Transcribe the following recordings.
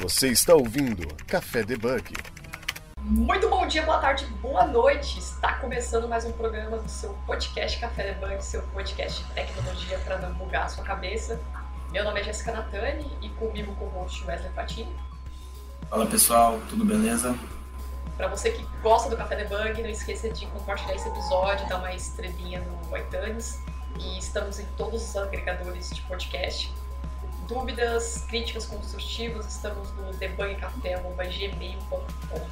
Você está ouvindo Café Debug. Muito bom dia, boa tarde, boa noite. Está começando mais um programa do seu podcast Café Debug, seu podcast de tecnologia para não bugar a sua cabeça. Meu nome é Jéssica Natani e comigo com o host Wesley Fatini. Fala pessoal, tudo beleza? Para você que gosta do Café Debug, não esqueça de compartilhar esse episódio, dar uma estrelinha no iTunes. E estamos em todos os agregadores de podcast dúvidas, críticas construtivas, estamos no debugcafé.gmail.com.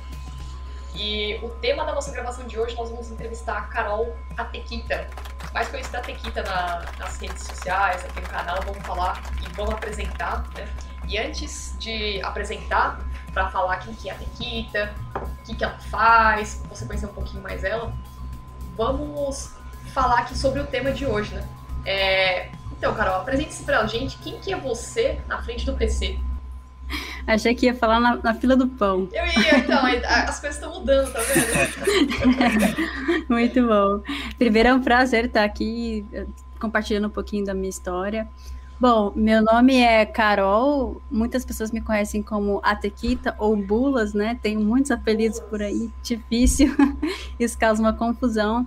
E o tema da nossa gravação de hoje, nós vamos entrevistar a Carol Atequita, mais conhecida Atequita na, nas redes sociais, aqui no canal, vamos falar e vamos apresentar, né? E antes de apresentar, para falar quem que é a Atequita, o que, que ela faz, você conhecer um pouquinho mais ela, vamos falar aqui sobre o tema de hoje, né? É, então, Carol, apresente-se pra gente. Quem que é você na frente do PC? Achei que ia falar na, na fila do pão. Eu ia, então. as coisas estão mudando, tá vendo? Muito bom. Primeiro é um prazer estar aqui eh, compartilhando um pouquinho da minha história. Bom, meu nome é Carol, muitas pessoas me conhecem como Atequita ou Bulas, né? Tenho muitos apelidos por aí, difícil, isso causa uma confusão.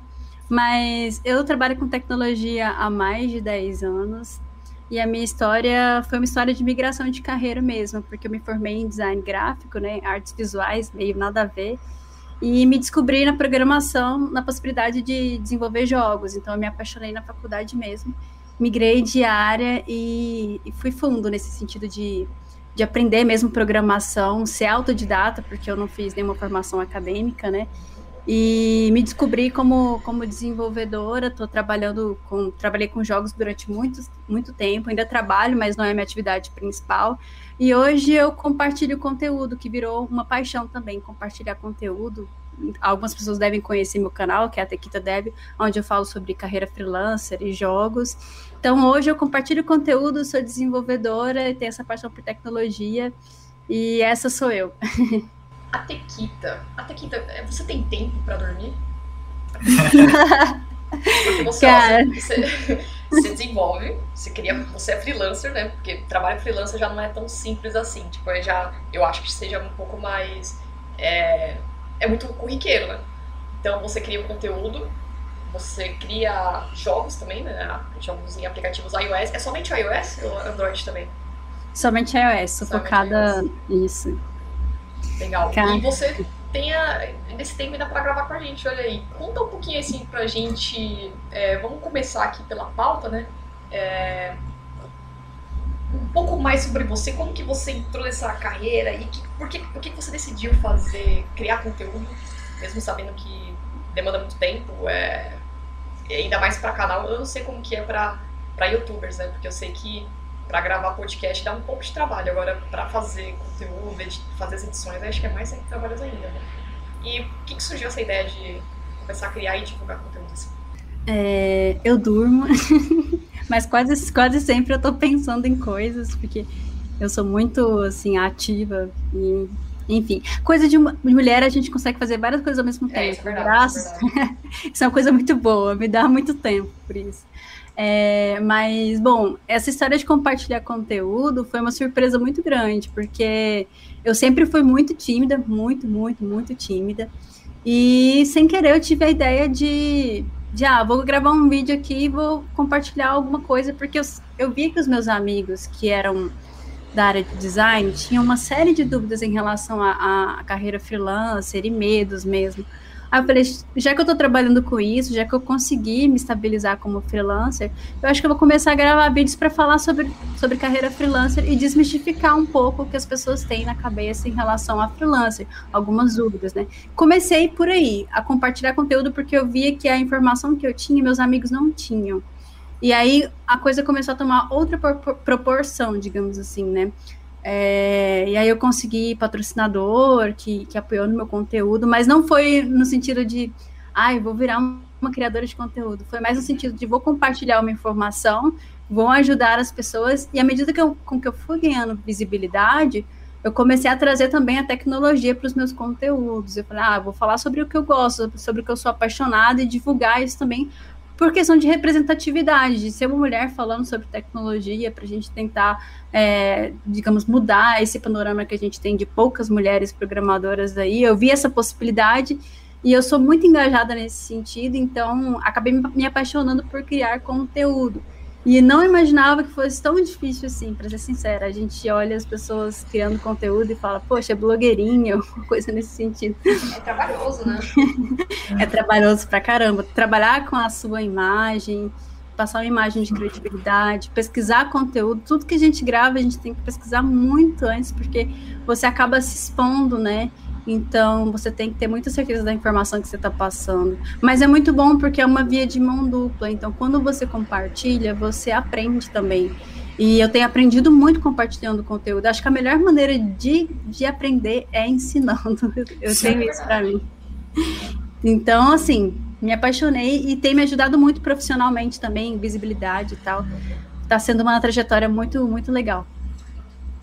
Mas eu trabalho com tecnologia há mais de 10 anos. E a minha história foi uma história de migração de carreira mesmo, porque eu me formei em design gráfico, né, artes visuais, meio nada a ver, e me descobri na programação, na possibilidade de desenvolver jogos. Então eu me apaixonei na faculdade mesmo, migrei de área e, e fui fundo nesse sentido de, de aprender mesmo programação, ser autodidata, porque eu não fiz nenhuma formação acadêmica, né? E me descobri como, como desenvolvedora. Estou trabalhando com trabalhei com jogos durante muito, muito tempo, ainda trabalho, mas não é minha atividade principal. E hoje eu compartilho conteúdo, que virou uma paixão também, compartilhar conteúdo. Algumas pessoas devem conhecer meu canal, que é a Tequita Dev, onde eu falo sobre carreira freelancer e jogos. Então hoje eu compartilho conteúdo, sou desenvolvedora e tenho essa paixão por tecnologia. E essa sou eu. A Tequita. A Tequita, é, você tem tempo para dormir? Porque você, Cara. você, você desenvolve, você cria, você é freelancer, né? Porque trabalho freelancer já não é tão simples assim. Tipo, é já, eu acho que seja um pouco mais. É, é muito corriqueiro, né? Então você cria o conteúdo, você cria jogos também, né? Jogos em aplicativos iOS. É somente iOS ou Android também? Somente iOS, Somente focada nisso. Legal. Cara. E você tenha nesse tempo ainda para gravar com a gente, olha aí. Conta um pouquinho assim pra gente. É, vamos começar aqui pela pauta, né? É, um pouco mais sobre você, como que você entrou nessa carreira e que, por, que, por que você decidiu fazer, criar conteúdo, mesmo sabendo que demanda muito tempo, é, ainda mais para canal, eu não sei como que é para youtubers, né? Porque eu sei que para gravar podcast dá um pouco de trabalho. Agora, para fazer conteúdo, fazer as edições, acho que é mais trabalho ainda. Né? E o que, que, surgiu essa ideia de começar a criar e divulgar conteúdo assim? É, eu durmo, mas quase, quase sempre eu estou pensando em coisas, porque eu sou muito assim ativa e enfim, coisa de mulher a gente consegue fazer várias coisas ao mesmo tempo. É, isso, é verdade, Graças... é isso é uma coisa muito boa, me dá muito tempo por isso. É, mas, bom, essa história de compartilhar conteúdo foi uma surpresa muito grande, porque eu sempre fui muito tímida, muito, muito, muito tímida. E sem querer eu tive a ideia de, de ah, vou gravar um vídeo aqui e vou compartilhar alguma coisa, porque eu, eu vi que os meus amigos que eram da área de design tinham uma série de dúvidas em relação à carreira freelancer e medos mesmo. Aí eu falei, já que eu tô trabalhando com isso, já que eu consegui me estabilizar como freelancer, eu acho que eu vou começar a gravar vídeos para falar sobre, sobre carreira freelancer e desmistificar um pouco o que as pessoas têm na cabeça em relação a freelancer, algumas dúvidas, né? Comecei por aí, a compartilhar conteúdo porque eu via que a informação que eu tinha, meus amigos não tinham. E aí a coisa começou a tomar outra proporção, digamos assim, né? É, e aí eu consegui patrocinador que, que apoiou no meu conteúdo, mas não foi no sentido de, ai, ah, vou virar uma criadora de conteúdo. Foi mais no sentido de vou compartilhar uma informação, vou ajudar as pessoas, e à medida que eu, com que eu fui ganhando visibilidade, eu comecei a trazer também a tecnologia para os meus conteúdos. Eu falei, ah, vou falar sobre o que eu gosto, sobre o que eu sou apaixonada e divulgar isso também por questão de representatividade, de ser uma mulher falando sobre tecnologia, para a gente tentar, é, digamos, mudar esse panorama que a gente tem de poucas mulheres programadoras aí. Eu vi essa possibilidade e eu sou muito engajada nesse sentido, então acabei me apaixonando por criar conteúdo. E não imaginava que fosse tão difícil assim, para ser sincera. A gente olha as pessoas criando conteúdo e fala, poxa, é blogueirinha, alguma coisa nesse sentido. É trabalhoso, né? é trabalhoso pra caramba. Trabalhar com a sua imagem, passar uma imagem de credibilidade, pesquisar conteúdo, tudo que a gente grava, a gente tem que pesquisar muito antes, porque você acaba se expondo, né? Então, você tem que ter muita certeza da informação que você está passando. Mas é muito bom porque é uma via de mão dupla. Então, quando você compartilha, você aprende também. E eu tenho aprendido muito compartilhando conteúdo. Acho que a melhor maneira de, de aprender é ensinando. Eu Sim. tenho isso para mim. Então, assim, me apaixonei e tem me ajudado muito profissionalmente também, visibilidade e tal. Está sendo uma trajetória muito, muito legal.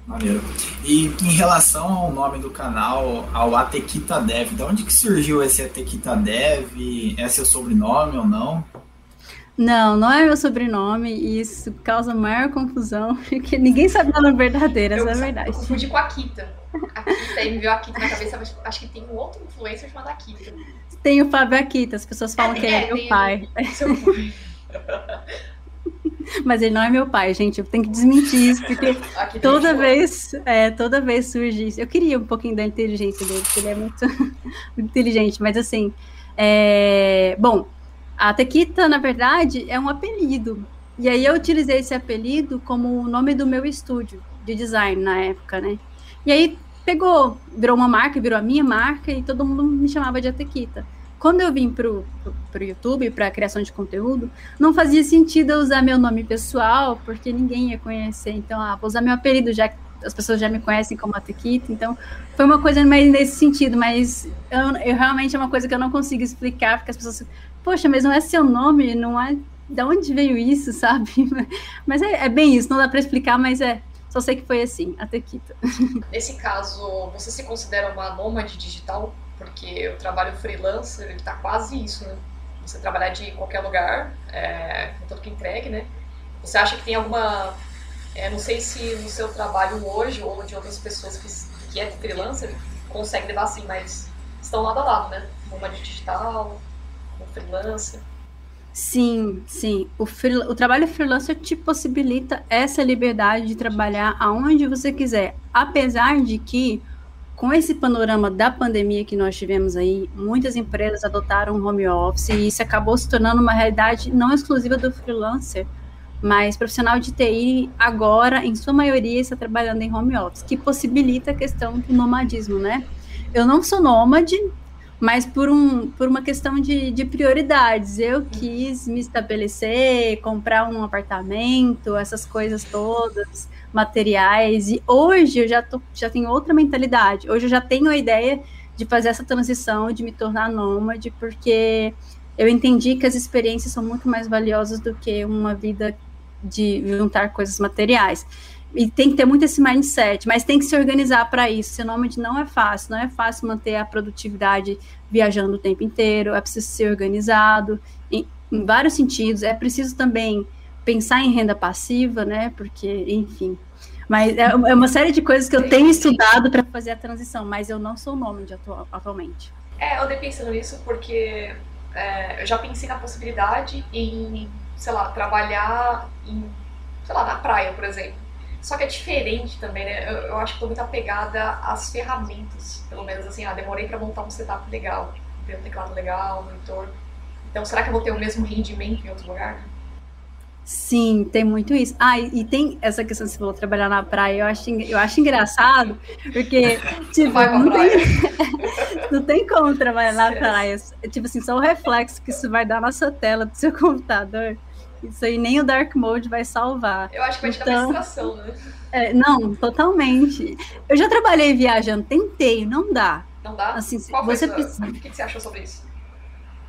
Maneiro. E em relação ao nome do canal, ao Atequita Dev, de onde que surgiu esse Atequita Dev? É seu sobrenome ou não? Não, não é meu sobrenome e isso causa maior confusão, porque ninguém sabe o nome verdadeiro, essa é a verdade. Eu confundi com a Akita. Akita, aí me veio a Akita na cabeça, mas acho que tem um outro influencer chamado Akita. Tem o Fábio Akita, as pessoas falam é, que é, é meu pai. Seu pai. Mas ele não é meu pai, gente. Eu tenho que desmentir isso, porque toda vez, é, toda vez surge isso. Eu queria um pouquinho da inteligência dele, porque ele é muito, muito inteligente. Mas assim, é... bom, a Tequita, na verdade, é um apelido. E aí eu utilizei esse apelido como o nome do meu estúdio de design na época, né? E aí pegou, virou uma marca, virou a minha marca e todo mundo me chamava de Atequita. Quando eu vim para o YouTube, para a criação de conteúdo, não fazia sentido eu usar meu nome pessoal, porque ninguém ia conhecer. Então, ah, vou usar meu apelido, já que as pessoas já me conhecem como Atequita. Então, foi uma coisa mais nesse sentido, mas eu, eu, realmente é uma coisa que eu não consigo explicar, porque as pessoas, poxa, mas não é seu nome, não é. De onde veio isso, sabe? Mas é, é bem isso, não dá para explicar, mas é. Só sei que foi assim, Atequita. Nesse caso, você se considera uma nômade digital? Porque o trabalho freelancer ele tá quase isso, né? Você trabalhar de qualquer lugar, é, tanto que entregue, né? Você acha que tem alguma, é, não sei se no seu trabalho hoje ou de outras pessoas que, que é freelancer consegue levar assim, mas estão lado a lado, né? Uma digital, um freelancer. Sim, sim. O, o trabalho freelancer te possibilita essa liberdade de trabalhar aonde você quiser, apesar de que com esse panorama da pandemia que nós tivemos aí, muitas empresas adotaram home office e isso acabou se tornando uma realidade não exclusiva do freelancer, mas profissional de TI agora, em sua maioria, está trabalhando em home office, que possibilita a questão do nomadismo, né? Eu não sou nômade, mas por, um, por uma questão de, de prioridades. Eu quis me estabelecer, comprar um apartamento, essas coisas todas materiais. E hoje eu já, tô, já tenho outra mentalidade. Hoje eu já tenho a ideia de fazer essa transição, de me tornar nômade, porque eu entendi que as experiências são muito mais valiosas do que uma vida de juntar coisas materiais. E tem que ter muito esse mindset, mas tem que se organizar para isso. Ser nômade não é fácil, não é fácil manter a produtividade viajando o tempo inteiro, é preciso ser organizado em, em vários sentidos. É preciso também pensar em renda passiva, né? Porque, enfim. Mas é, é uma série de coisas que eu tenho estudado para fazer a transição, mas eu não sou nômade atual, atualmente. É, eu andei pensando nisso porque é, eu já pensei na possibilidade em, sei lá, trabalhar em, sei lá, na praia, por exemplo. Só que é diferente também, né? Eu, eu acho que estou muito apegada às ferramentas. Pelo menos assim, ah, demorei para montar um setup legal, ter um teclado legal, um monitor. Então, será que eu vou ter o mesmo rendimento em outro lugar? Sim, tem muito isso. Ah, e, tem essa questão que você falou, trabalhar na praia, eu acho, eu acho engraçado, porque, tipo, não tem, não tem como trabalhar na praia. Tipo assim, só o reflexo que isso vai dar na sua tela do seu computador. Isso aí nem o Dark Mode vai salvar. Eu acho que vai te então, dar uma né? É, não, totalmente. Eu já trabalhei viajando, tentei, não dá. Não dá? Assim, Qual você sua... precisa... O que você achou sobre isso?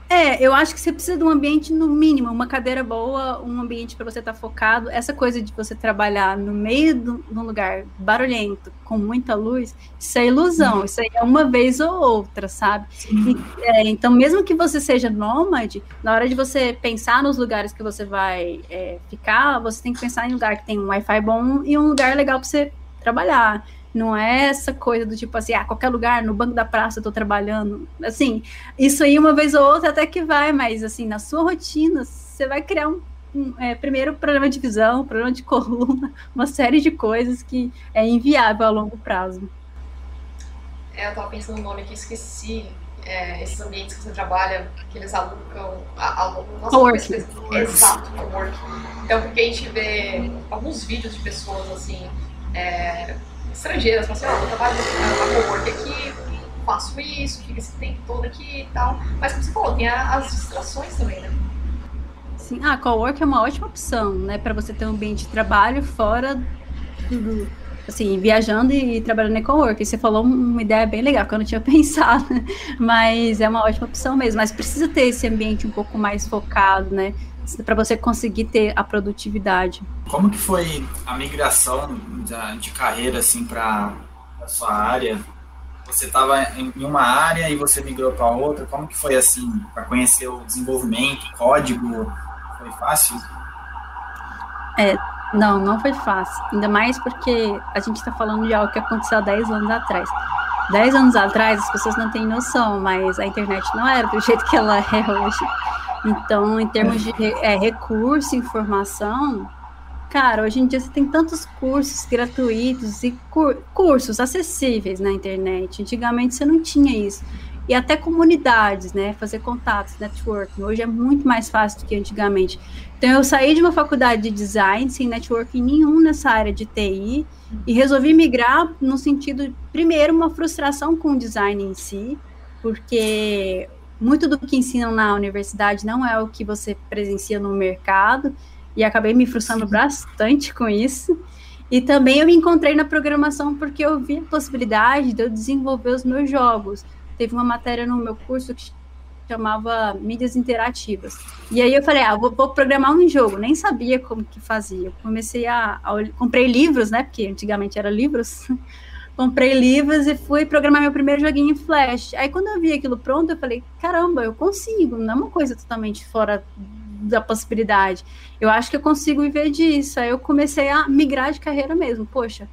É, eu acho que você precisa de um ambiente no mínimo, uma cadeira boa, um ambiente para você estar tá focado. Essa coisa de você trabalhar no meio de um lugar barulhento, com muita luz, isso é ilusão. Uhum. Isso aí é uma vez ou outra, sabe? E, é, então, mesmo que você seja nômade, na hora de você pensar nos lugares que você vai é, ficar, você tem que pensar em um lugar que tem um Wi-Fi bom e um lugar legal para você trabalhar. Não é essa coisa do tipo assim, ah, qualquer lugar, no banco da praça eu tô trabalhando. Assim, isso aí uma vez ou outra até que vai, mas assim, na sua rotina, você vai criar um, um é, primeiro problema de visão, problema de coluna, uma série de coisas que é inviável a longo prazo. É, eu tava pensando no nome aqui, esqueci. É, esses ambientes que você trabalha, que eles alugam. Nossa, coworking. Exato, coworking. Então, porque a gente vê alguns vídeos de pessoas assim. É, estrangeiras, falam assim, ó, oh, eu trabalho na cowork aqui, faço isso, fico esse tempo todo aqui e tal. Mas como você falou, tem as distrações também, né? Sim, a ah, cowork é uma ótima opção, né, para você ter um ambiente de trabalho fora do, assim, viajando e trabalhando em cowork. Você falou uma ideia bem legal que eu não tinha pensado, mas é uma ótima opção mesmo. Mas precisa ter esse ambiente um pouco mais focado, né? Para você conseguir ter a produtividade. Como que foi a migração de carreira assim para a sua área? Você estava em uma área e você migrou para outra. Como que foi assim para conhecer o desenvolvimento, código? Foi fácil? É, não, não foi fácil. Ainda mais porque a gente está falando de algo que aconteceu há 10 anos atrás. 10 anos atrás, as pessoas não têm noção, mas a internet não era do jeito que ela é hoje. Então, em termos de é, recurso, informação, cara, hoje em dia você tem tantos cursos gratuitos e cur cursos acessíveis na internet. Antigamente você não tinha isso. E até comunidades, né? Fazer contatos, networking. Hoje é muito mais fácil do que antigamente. Então, eu saí de uma faculdade de design sem networking nenhum nessa área de TI e resolvi migrar no sentido, primeiro, uma frustração com o design em si, porque muito do que ensinam na universidade não é o que você presencia no mercado, e acabei me frustrando Sim. bastante com isso. E também eu me encontrei na programação porque eu vi a possibilidade de eu desenvolver os meus jogos. Teve uma matéria no meu curso que chamava mídias interativas. E aí eu falei, ah, vou, vou programar um jogo. Nem sabia como que fazia. Eu comecei a, a comprei livros, né? Porque antigamente era livros comprei livros e fui programar meu primeiro joguinho em Flash. Aí quando eu vi aquilo pronto, eu falei, caramba, eu consigo, não é uma coisa totalmente fora da possibilidade. Eu acho que eu consigo viver disso. Aí eu comecei a migrar de carreira mesmo. Poxa,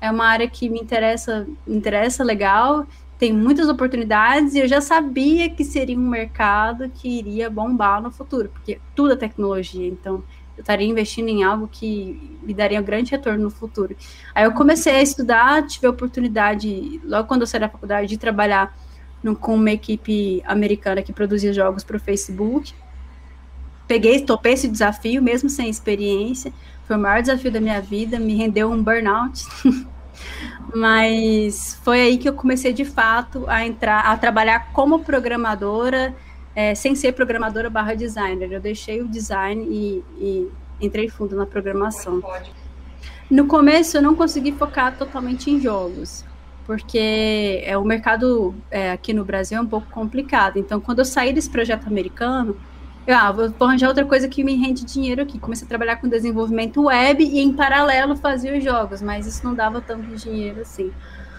é uma área que me interessa, me interessa legal, tem muitas oportunidades e eu já sabia que seria um mercado que iria bombar no futuro, porque tudo é tecnologia, então eu estaria investindo em algo que me daria um grande retorno no futuro. Aí eu comecei a estudar, tive a oportunidade, logo quando eu saí da faculdade, de trabalhar no, com uma equipe americana que produzia jogos para o Facebook. Peguei, topei esse desafio, mesmo sem experiência. Foi o maior desafio da minha vida, me rendeu um burnout. Mas foi aí que eu comecei de fato a entrar, a trabalhar como programadora é, sem ser programadora barra designer. Eu deixei o design e, e entrei fundo na programação. No começo eu não consegui focar totalmente em jogos, porque é, o mercado é, aqui no Brasil é um pouco complicado. Então, quando eu saí desse projeto americano, eu ah, vou arranjar outra coisa que me rende dinheiro aqui. Comecei a trabalhar com desenvolvimento web e, em paralelo, fazia os jogos, mas isso não dava tanto dinheiro assim.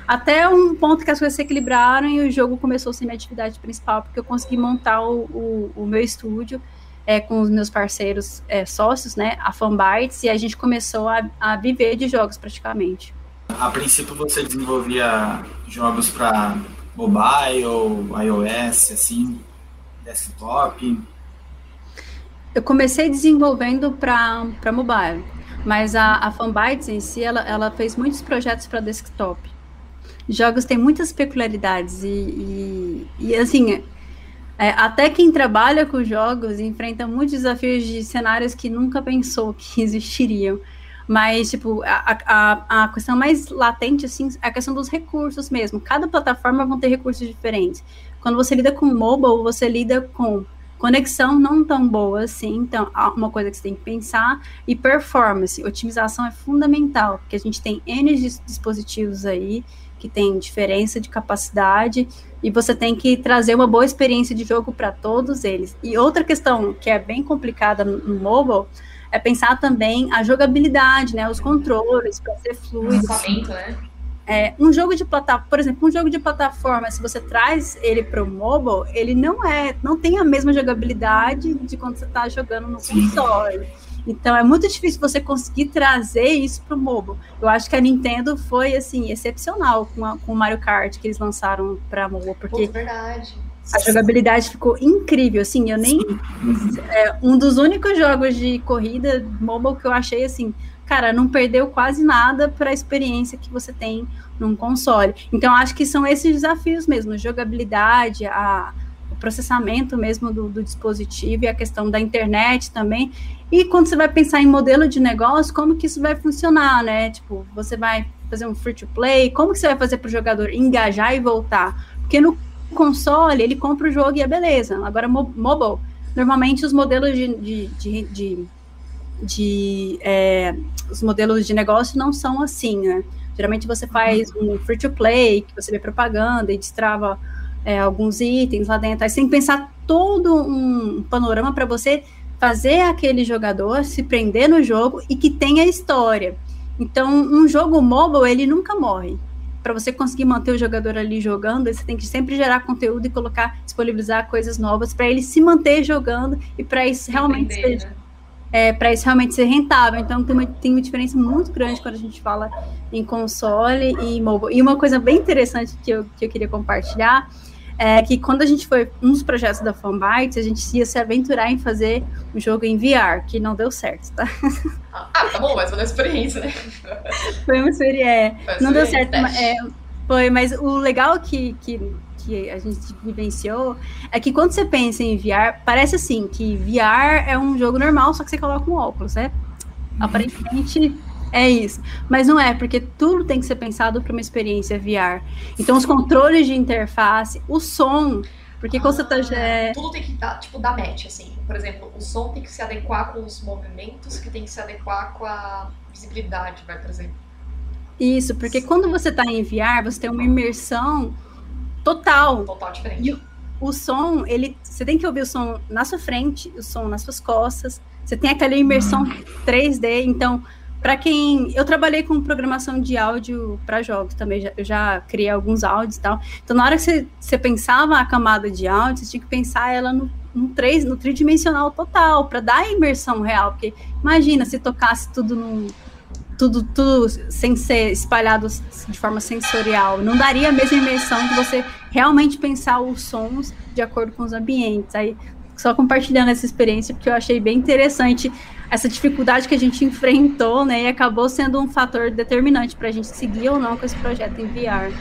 Até um ponto que as coisas se equilibraram e o jogo começou a ser minha atividade principal, porque eu consegui montar o, o, o meu estúdio é, com os meus parceiros é, sócios, né, a Fanbytes, e a gente começou a, a viver de jogos praticamente. A princípio você desenvolvia jogos para mobile, iOS, assim, desktop? Eu comecei desenvolvendo para mobile, mas a, a Fanbytes em si, ela, ela fez muitos projetos para desktop jogos têm muitas peculiaridades e, e, e assim, é, até quem trabalha com jogos enfrenta muitos desafios de cenários que nunca pensou que existiriam. Mas, tipo, a, a, a questão mais latente, assim, é a questão dos recursos mesmo. Cada plataforma vão ter recursos diferentes. Quando você lida com mobile, você lida com conexão não tão boa assim, então uma coisa que você tem que pensar, e performance, otimização é fundamental, porque a gente tem N dispositivos aí que tem diferença de capacidade e você tem que trazer uma boa experiência de jogo para todos eles. E outra questão que é bem complicada no, mobile é pensar também a jogabilidade, né, os controles para ser fluido. né? É, um jogo de plataforma, por exemplo, um jogo de plataforma, se você traz ele para o mobile, ele não é, não tem a mesma jogabilidade de quando você está jogando no console. Então é muito difícil você conseguir trazer isso para o mobile. Eu acho que a Nintendo foi assim excepcional com, a, com o Mario Kart que eles lançaram para mobile, porque Pô, verdade. a jogabilidade ficou incrível. Assim, eu nem é um dos únicos jogos de corrida mobile que eu achei assim cara, não perdeu quase nada para a experiência que você tem num console. Então, acho que são esses desafios mesmo, jogabilidade, a, processamento mesmo do, do, dispositivo e a questão da internet também. E quando você vai pensar em modelo de negócio, como que isso vai funcionar, né? Tipo, você vai fazer um free to play, como que você vai fazer para o jogador engajar e voltar? Porque no console, ele compra o jogo e é beleza. Agora, mobile, normalmente os modelos de, de, de, de de é, os modelos de negócio não são assim, né? Geralmente você faz um free to play, que você vê propaganda e destrava é, alguns itens lá dentro. Aí você tem que pensar todo um panorama para você fazer aquele jogador se prender no jogo e que tenha história. Então, um jogo mobile, ele nunca morre. Para você conseguir manter o jogador ali jogando, você tem que sempre gerar conteúdo e colocar, disponibilizar coisas novas para ele se manter jogando e para isso realmente ser, né? é, para isso realmente ser rentável. Então tem uma, tem uma diferença muito grande quando a gente fala em console e mobile. E uma coisa bem interessante que eu, que eu queria compartilhar é que quando a gente foi um dos projetos da Fanbytes, a gente ia se aventurar em fazer um jogo em VR, que não deu certo, tá? Ah, tá bom, mas foi uma experiência, né? Foi uma experiência, é, não deu certo, mas, é, foi, mas o legal que, que que a gente vivenciou é que quando você pensa em VR, parece assim, que VR é um jogo normal, só que você coloca um óculos, né? Aparentemente é isso. Mas não é, porque tudo tem que ser pensado para uma experiência VR. Então, os controles de interface, o som. Porque ah, quando você tá. Ah, é... Tudo tem que dar, tipo, dar match, assim. Por exemplo, o som tem que se adequar com os movimentos, que tem que se adequar com a visibilidade, vai, por exemplo. Isso, porque quando você está em VR, você tem uma imersão Total. Total diferente. E o, som, ele, você tem que ouvir o som na sua frente, o som nas suas costas. Você tem aquela imersão 3D. Então, para quem. Eu trabalhei com programação de áudio para jogos também. Já, eu já criei alguns áudios e tal. Então, na hora que você, você pensava a camada de áudio, você tinha que pensar ela no, no, 3, no tridimensional total, para dar a imersão real. Porque imagina se tocasse tudo tudo, tudo sem ser espalhado de forma sensorial. Não daria a mesma imersão de você realmente pensar os sons de acordo com os ambientes. Aí, só compartilhando essa experiência, porque eu achei bem interessante essa dificuldade que a gente enfrentou, né? E acabou sendo um fator determinante para a gente seguir ou não com esse projeto em VR.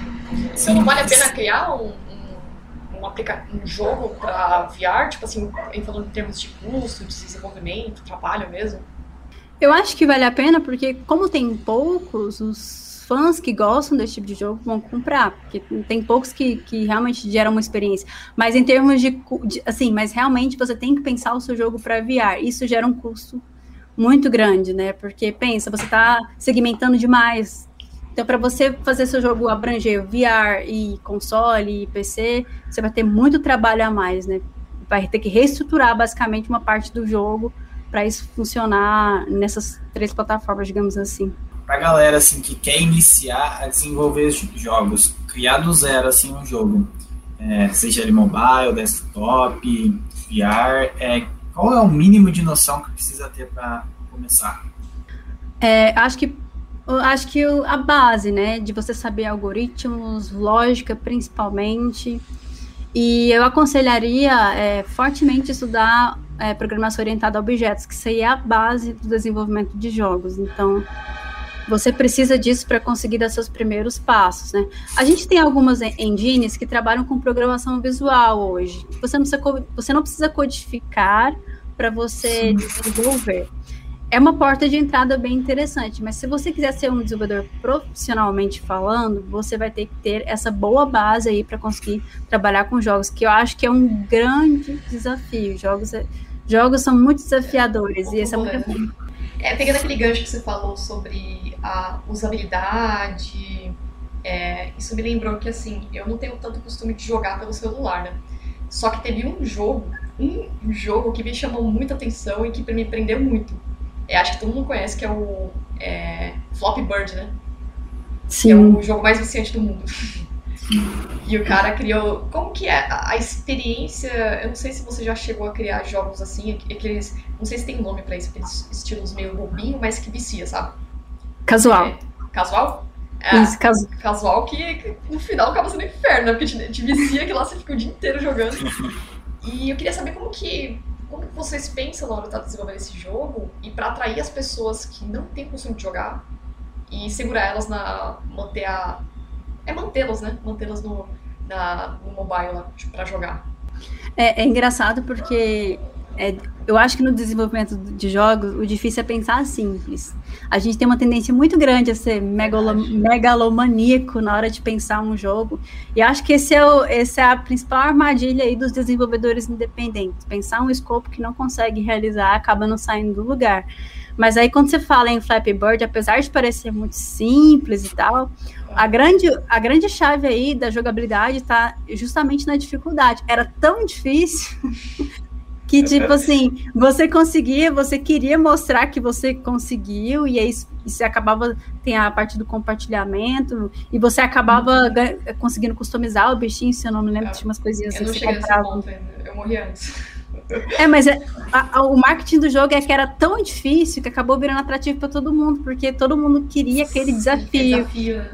Sim, não vale a pena criar um, um, um, aplica um jogo para VR, tipo assim, falando em termos de custo, de desenvolvimento, trabalho mesmo? Eu acho que vale a pena porque, como tem poucos, os fãs que gostam desse tipo de jogo vão comprar, porque tem poucos que, que realmente geram uma experiência. Mas em termos de, de assim, mas realmente você tem que pensar o seu jogo para VR. Isso gera um custo muito grande, né? Porque pensa, você está segmentando demais. Então, para você fazer seu jogo abranger VR e console e PC, você vai ter muito trabalho a mais, né? Vai ter que reestruturar basicamente uma parte do jogo para isso funcionar nessas três plataformas, digamos assim. Para galera assim que quer iniciar a desenvolver jogos, criar do zero assim um jogo, é, seja ele mobile, desktop, VR, é, qual é o mínimo de noção que precisa ter para começar? É, acho que acho que a base, né, de você saber algoritmos, lógica principalmente, e eu aconselharia é, fortemente estudar é, programação orientada a objetos, que isso aí é a base do desenvolvimento de jogos. Então, você precisa disso para conseguir dar seus primeiros passos, né? A gente tem algumas engines que trabalham com programação visual hoje. Você não precisa, você não precisa codificar para você desenvolver. é uma porta de entrada bem interessante, mas se você quiser ser um desenvolvedor profissionalmente falando, você vai ter que ter essa boa base aí para conseguir trabalhar com jogos, que eu acho que é um grande desafio. Jogos, jogos são muito desafiadores é, e esse é muito. É, pegando aquele gancho que você falou sobre a usabilidade, é, isso me lembrou que assim, eu não tenho tanto costume de jogar pelo celular, né? Só que teve um jogo, um jogo que me chamou muita atenção e que me prendeu muito é, acho que todo mundo conhece, que é o é, Floppy Bird, né? Sim. Que é o jogo mais viciante do mundo. e o cara criou. Como que é a, a, experiência? Eu não sei se você já chegou a criar jogos assim, aqueles. Não sei se tem nome pra isso, aqueles estilos meio bobinho, mas que vicia, sabe? Casual. É, casual? É, isso, casu... casual que, que, no final acaba sendo inferno, né? Porque te, te vicia que lá você fica o dia inteiro jogando. E eu queria saber como que como vocês pensam na hora de estar desenvolvendo esse jogo e para atrair as pessoas que não têm costume de jogar e segurar elas na manter a é mantê-las, né? Mantê-las no na, no mobile para jogar. É, é, engraçado porque é, eu acho que no desenvolvimento de jogos, o difícil é pensar simples. A gente tem uma tendência muito grande a ser megalo, megalomaníaco na hora de pensar um jogo. E acho que esse é, o, esse é a principal armadilha aí dos desenvolvedores independentes. Pensar um escopo que não consegue realizar acaba não saindo do lugar. Mas aí quando você fala em Flappy Bird, apesar de parecer muito simples e tal, a grande, a grande chave aí da jogabilidade está justamente na dificuldade. Era tão difícil que, tipo assim, você conseguia, você queria mostrar que você conseguiu, e aí você acabava, tem a parte do compartilhamento, e você acabava uhum. conseguindo customizar o bichinho, se eu não me lembro, tinha umas coisinhas assim. Eu não cheguei nesse ponto ainda, eu morri antes. É, mas é, a, a, o marketing do jogo é que era tão difícil que acabou virando atrativo para todo mundo, porque todo mundo queria aquele desafio. desafio.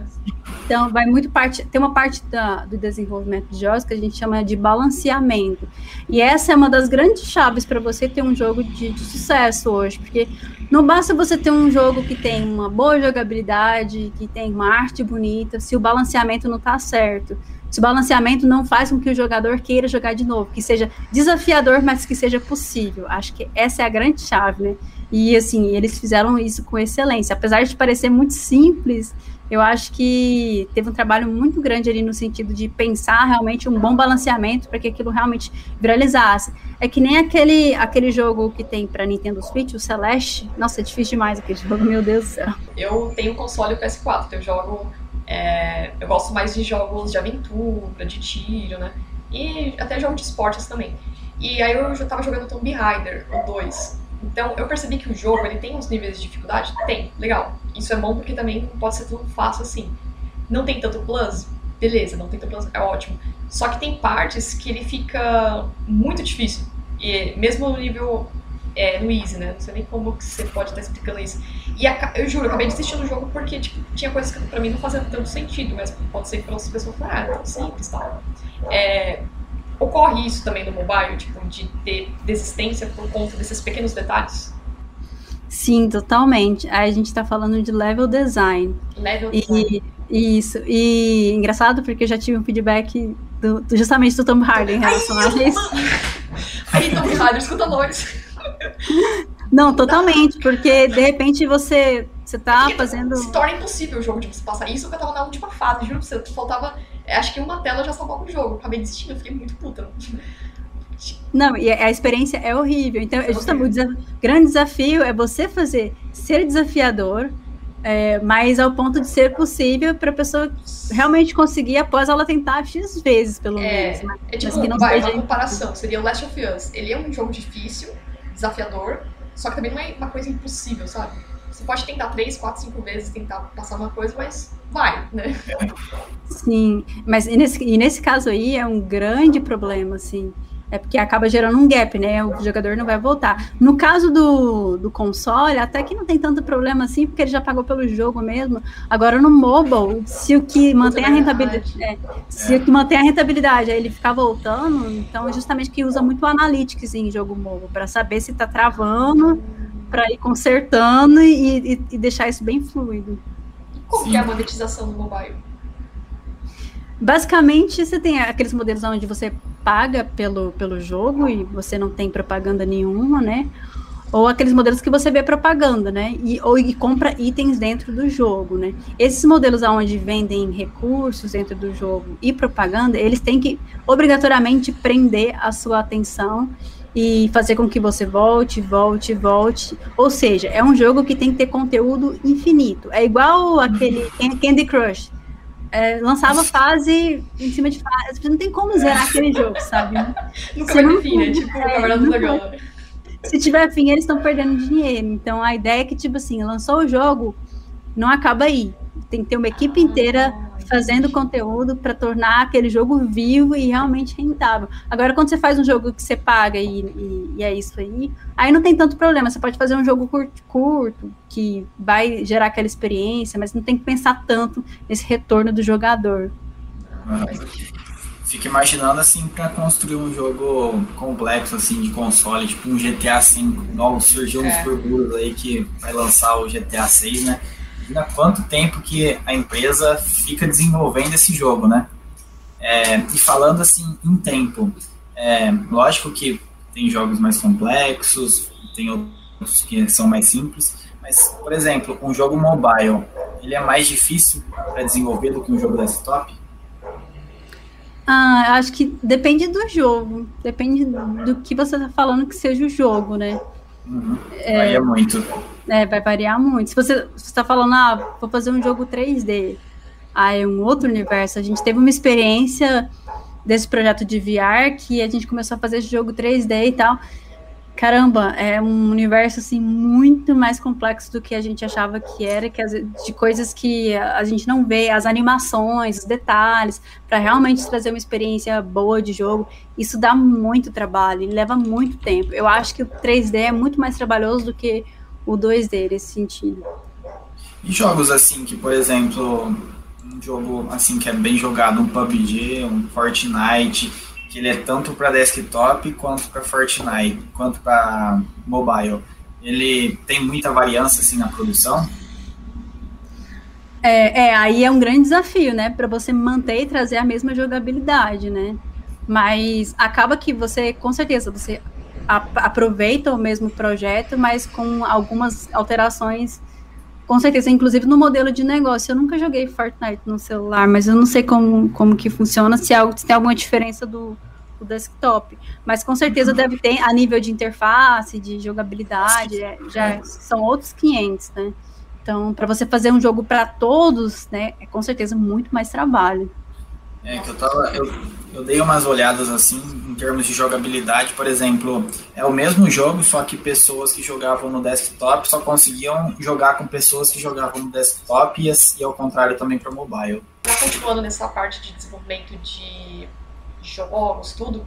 Então, vai muito parte. Tem uma parte da, do desenvolvimento de jogos que a gente chama de balanceamento. E essa é uma das grandes chaves para você ter um jogo de, de, sucesso hoje, porque não basta você ter um jogo que tem uma boa jogabilidade, que tem uma arte bonita, se o balanceamento não está certo se o balanceamento não faz com que o jogador queira jogar de novo, que seja desafiador, mas que seja possível. Acho que essa é a grande chave, né? E assim, eles fizeram isso com excelência. Apesar de parecer muito simples, eu acho que teve um trabalho muito grande ali no sentido de pensar realmente um bom balanceamento para que aquilo realmente viralizasse. É que nem aquele, aquele jogo que tem para Nintendo Switch, o Celeste. Nossa, é difícil demais aquele jogo, meu Deus do céu. Eu tenho console PS4, eu jogo é, eu gosto mais de jogos de aventura, de tiro, né? E até jogos de esportes também. E aí eu já tava jogando Tomb Raider, o 2. Então eu percebi que o jogo ele tem uns níveis de dificuldade? Tem, legal. Isso é bom porque também não pode ser tão fácil assim. Não tem tanto plus? Beleza, não tem tanto plus, é ótimo. Só que tem partes que ele fica muito difícil. E mesmo no nível é, no Easy, né? Não sei nem como que você pode estar explicando isso. E a, eu juro, eu acabei desistir do jogo porque tipo, tinha coisas que pra mim não faziam tanto sentido, mas pode ser que para outras pessoas ah, é tão simples tal. É, ocorre isso também no mobile, tipo, de ter desistência por conta desses pequenos detalhes? Sim, totalmente. Aí a gente está falando de level design. Level design. E, isso. E engraçado porque eu já tive um feedback do, do justamente do Tom Hardy em relação a isso. Aí, Tom Hardy, escuta nós. Não, totalmente, porque de repente você, você tá porque fazendo. Se torna impossível o jogo de você passar. Isso que eu tava na última fase, juro pra você. Faltava. É, acho que uma tela já salvava o jogo. Acabei desistindo, eu fiquei muito puta. Não, e a experiência é horrível. Então, é justamente o grande desafio é você fazer ser desafiador, é, mas ao ponto de ser possível para a pessoa realmente conseguir após ela tentar X vezes, pelo é, menos. Né? É tipo, não vai, uma comparação. Seria o Last of Us. Ele é um jogo difícil, desafiador, só que também não é uma coisa impossível, sabe? Você pode tentar três, quatro, cinco vezes tentar passar uma coisa, mas vai, né? Sim, mas e nesse, e nesse caso aí é um grande problema, assim. É porque acaba gerando um gap, né? O jogador não vai voltar. No caso do, do console, até que não tem tanto problema assim, porque ele já pagou pelo jogo mesmo. Agora no mobile, se o que mantém a rentabilidade. É, se o que mantém a rentabilidade é ele ficar voltando, então é justamente que usa muito o Analytics em jogo mobile, para saber se está travando, para ir consertando e, e, e, deixar isso bem fluido. Como que é a monetização do mobile? Basicamente, você tem aqueles modelos onde você paga pelo, pelo jogo e você não tem propaganda nenhuma, né? ou aqueles modelos que você vê propaganda, né? E, ou e compra itens dentro do jogo, né? Esses modelos onde vendem recursos dentro do jogo e propaganda, eles têm que obrigatoriamente prender a sua atenção e fazer com que você volte, volte, volte. Ou seja, é um jogo que tem que ter conteúdo infinito. É igual aquele Candy Crush. É, lançava fase em cima de fase. Não tem como zerar aquele jogo, sabe? Nunca vai ter fim, né? Tipo, é, Caverna do Dragão. Se tiver fim, eles estão perdendo dinheiro. Então a ideia é que, tipo assim, lançou o jogo, não acaba aí. Tem que ter uma equipe inteira fazendo conteúdo para tornar aquele jogo vivo e realmente rentável. Agora, quando você faz um jogo que você paga e, e, e é isso aí, aí não tem tanto problema. Você pode fazer um jogo curto, curto, que vai gerar aquela experiência, mas não tem que pensar tanto nesse retorno do jogador. Fico imaginando assim para construir um jogo complexo assim de console, tipo um GTA V, igual surgiu uns é. aí que vai lançar o GTA 6, né? Imagina quanto tempo que a empresa fica desenvolvendo esse jogo, né? É, e falando assim em tempo, é, lógico que tem jogos mais complexos, tem outros que são mais simples, mas, por exemplo, um jogo mobile, ele é mais difícil para desenvolver do que um jogo desktop? Ah, acho que depende do jogo, depende do que você está falando que seja o jogo, né? Uhum. É, Varia muito. É, vai variar muito. Se você está falando, ah, vou fazer um jogo 3D, ah, é um outro universo. A gente teve uma experiência desse projeto de VR que a gente começou a fazer esse jogo 3D e tal. Caramba, é um universo assim muito mais complexo do que a gente achava que era, que as, de coisas que a gente não vê, as animações, os detalhes, para realmente trazer uma experiência boa de jogo. Isso dá muito trabalho, leva muito tempo. Eu acho que o 3D é muito mais trabalhoso do que o 2D nesse sentido. E jogos assim que, por exemplo, um jogo assim que é bem jogado, um PUBG, um Fortnite, que ele é tanto para desktop quanto para Fortnite, quanto para mobile. Ele tem muita variância assim na produção? É, é, aí é um grande desafio, né, para você manter e trazer a mesma jogabilidade, né? Mas acaba que você, com certeza, você aproveita o mesmo projeto, mas com algumas alterações, com certeza, inclusive no modelo de negócio. Eu nunca joguei Fortnite no celular, mas eu não sei como, como que funciona, se, algo, se tem alguma diferença do, do desktop. Mas com certeza uhum. deve ter a nível de interface, de jogabilidade, é, já são outros 500, né? Então, para você fazer um jogo para todos, né, é com certeza muito mais trabalho. É, que eu tava. Eu, eu dei umas olhadas assim em termos de jogabilidade, por exemplo, é o mesmo jogo, só que pessoas que jogavam no desktop só conseguiam jogar com pessoas que jogavam no desktop e, e ao contrário também para mobile. Continuando nessa parte de desenvolvimento de jogos, tudo,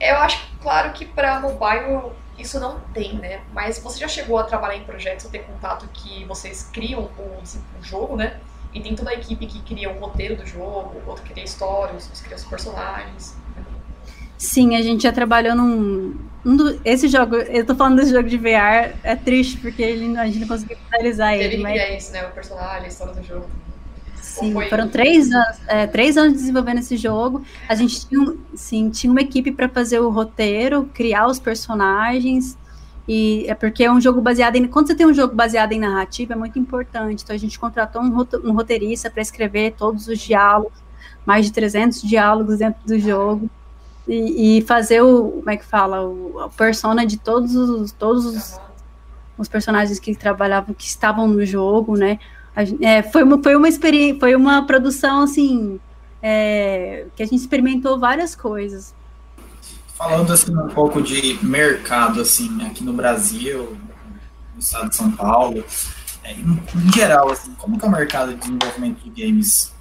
eu acho claro que para mobile isso não tem, né? Mas você já chegou a trabalhar em projetos ou ter contato que vocês criam o, o jogo, né? E tem toda a equipe que cria o roteiro do jogo, outro que cria histórias, outro cria os personagens. Sim, a gente já trabalhou num. Um do, esse jogo, eu tô falando desse jogo de VR, é triste porque ele, a gente não conseguiu finalizar ele. Ele mas... isso, né? O personagem, a história do jogo. Sim, foi... foram três anos, é, três anos desenvolvendo esse jogo. A gente tinha, sim, tinha uma equipe para fazer o roteiro, criar os personagens. E é porque é um jogo baseado em. Quando você tem um jogo baseado em narrativa, é muito importante. Então a gente contratou um roteirista para escrever todos os diálogos, mais de 300 diálogos dentro do jogo. E, e fazer o. Como é que fala? O, a persona de todos os, todos os, os personagens que trabalhavam, que estavam no jogo, né? É, foi, uma, foi uma experiência, foi uma produção assim. É, que a gente experimentou várias coisas. Falando assim um pouco de mercado assim aqui no Brasil, no estado de São Paulo, é, em, em, geral assim, como que é o mercado de desenvolvimento de games?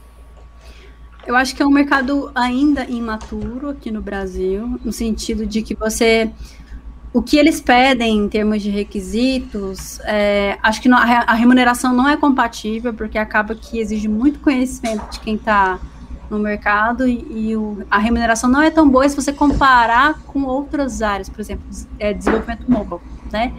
Eu acho que é um mercado ainda imaturo aqui no Brasil, no sentido de que você o que eles pedem em termos de requisitos, é, acho que a remuneração não é compatível, porque acaba que exige muito conhecimento de quem está no mercado e, e o, a remuneração não é tão boa se você comparar com outras áreas, por exemplo, é, desenvolvimento mobile, né?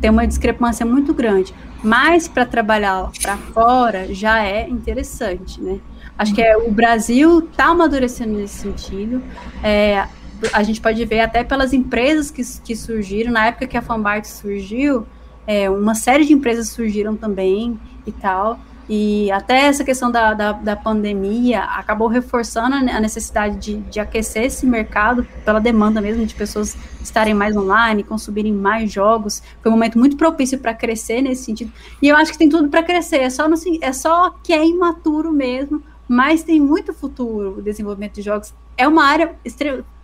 Tem uma discrepância muito grande, mas para trabalhar para fora já é interessante, né? Acho que é, o Brasil está amadurecendo nesse sentido. É, a gente pode ver até pelas empresas que, que surgiram, na época que a Fanbart surgiu, é, uma série de empresas surgiram também e tal. E até essa questão da, da, da pandemia acabou reforçando a necessidade de, de, aquecer esse mercado pela demanda mesmo de pessoas estarem mais online, consumirem mais jogos. Foi um momento muito propício para crescer nesse sentido. E eu acho que tem tudo para crescer, é só, no, é só que é imaturo mesmo, mas tem muito futuro o desenvolvimento de jogos. É uma área,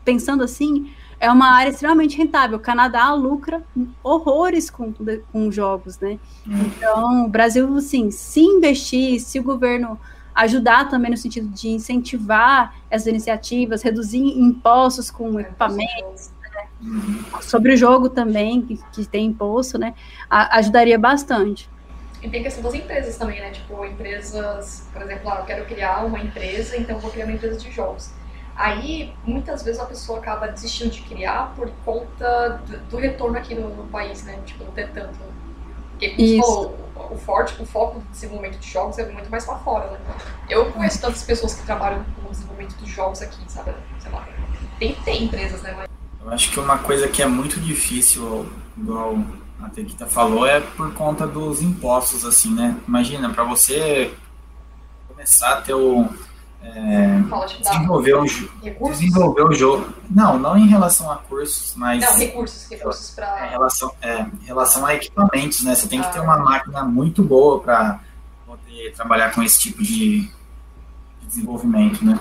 pensando assim, é uma área extremamente rentável. O Canadá lucra horrores com, com jogos, né? Então, o Brasil, assim, se investir, se o governo ajudar também no sentido de incentivar essas iniciativas, reduzir impostos com é, equipamentos, né? Sobre o jogo também, que, que tem imposto, né? A, ajudaria bastante. E tem a questão das empresas também, né? Tipo, empresas, por exemplo, ah, eu quero criar uma empresa, então vou criar uma empresa de jogos. Aí, muitas vezes a pessoa acaba desistindo de criar por conta do, do retorno aqui no, no, país, né? Tipo, não ter tanto. Porque, como você falou, o, forte, o foco do desenvolvimento de jogos é muito mais para fora, né? Eu conheço tantas pessoas que trabalham no desenvolvimento dos jogos aqui, sabe? Sei lá. Tem, tem empresas, né? Mas... Eu acho que uma coisa que é muito difícil, igual a Tequita falou, é por conta dos impostos, assim, né? Imagina, para você começar a ter o é, desenvolver, um, desenvolver o jogo. Não, não em relação a cursos, mas. Não, recursos, recursos para. Em relação, é, em relação a equipamentos, né? Você tem que ter uma máquina muito boa para poder trabalhar com esse tipo de, de desenvolvimento, né?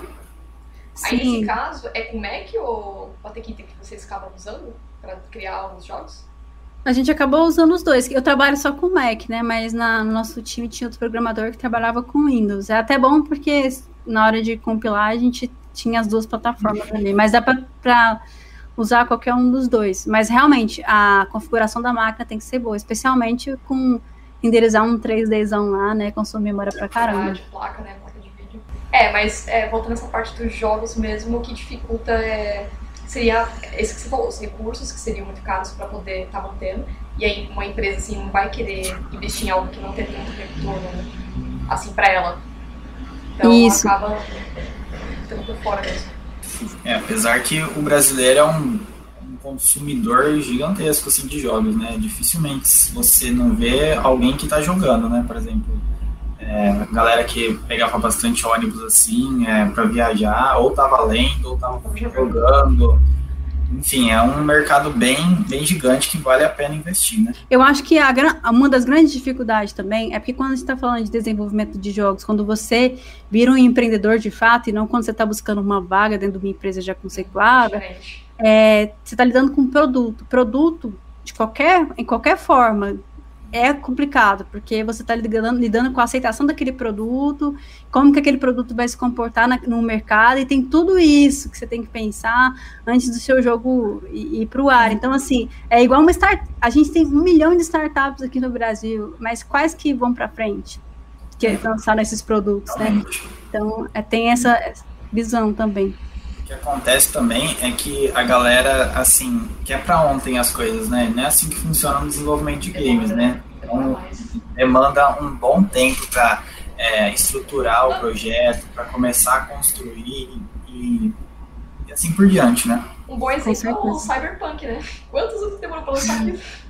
Aí, nesse caso, é com Mac ou Patequita que vocês acabam usando para criar os jogos? A gente acabou usando os dois. Eu trabalho só com Mac, né? Mas na, no nosso time tinha outro programador que trabalhava com Windows. É até bom porque na hora de compilar, a gente tinha as duas plataformas ali, mas dá para usar qualquer um dos dois. Mas realmente, a configuração da máquina tem que ser boa, especialmente com renderizar um 3Dzão lá, né, consumir memória pra caramba. De placa, né, placa de vídeo. É, mas é, voltando essa parte dos jogos mesmo, o que dificulta é, seria esse que você falou, os recursos que seriam muito caros para poder estar tá mantendo. E aí uma empresa assim não vai querer investir em algo que não tem tanto retorno assim para ela então Isso. acaba ficando por fora mesmo. É, apesar que o brasileiro é um, um, consumidor gigantesco assim, de jogos, né? Dificilmente você não vê alguém que está jogando, né? Por exemplo, é, galera que pegava bastante ônibus assim é, para viajar, ou tava lendo, ou tava jogando enfim, é um mercado bem, bem gigante que vale a pena investir, né? Eu acho que a, uma das grandes dificuldades também é porque quando a gente está falando de desenvolvimento de jogos, quando você vira um empreendedor de fato e não quando você está buscando uma vaga dentro de uma empresa já conceituada, é, você está lidando com produto. Produto, de qualquer, em qualquer forma, é complicado, porque você está lidando, lidando com a aceitação daquele produto, como que aquele produto vai se comportar na, no mercado, e tem tudo isso que você tem que pensar antes do seu jogo ir, ir para o ar. Então, assim, é igual uma startup. A gente tem um milhão de startups aqui no Brasil, mas quais que vão para frente? Que lançaram esses produtos, né? Então, é, tem essa visão também. O que acontece também é que a galera, assim, quer para ontem as coisas, né? Não é assim que funciona o desenvolvimento de games, né? Então, demanda um bom tempo para é, estruturar o projeto, para começar a construir e, e, assim por diante, né? Um bom exemplo é o Cyberpunk, né? Quantos anos demorou para lançar isso?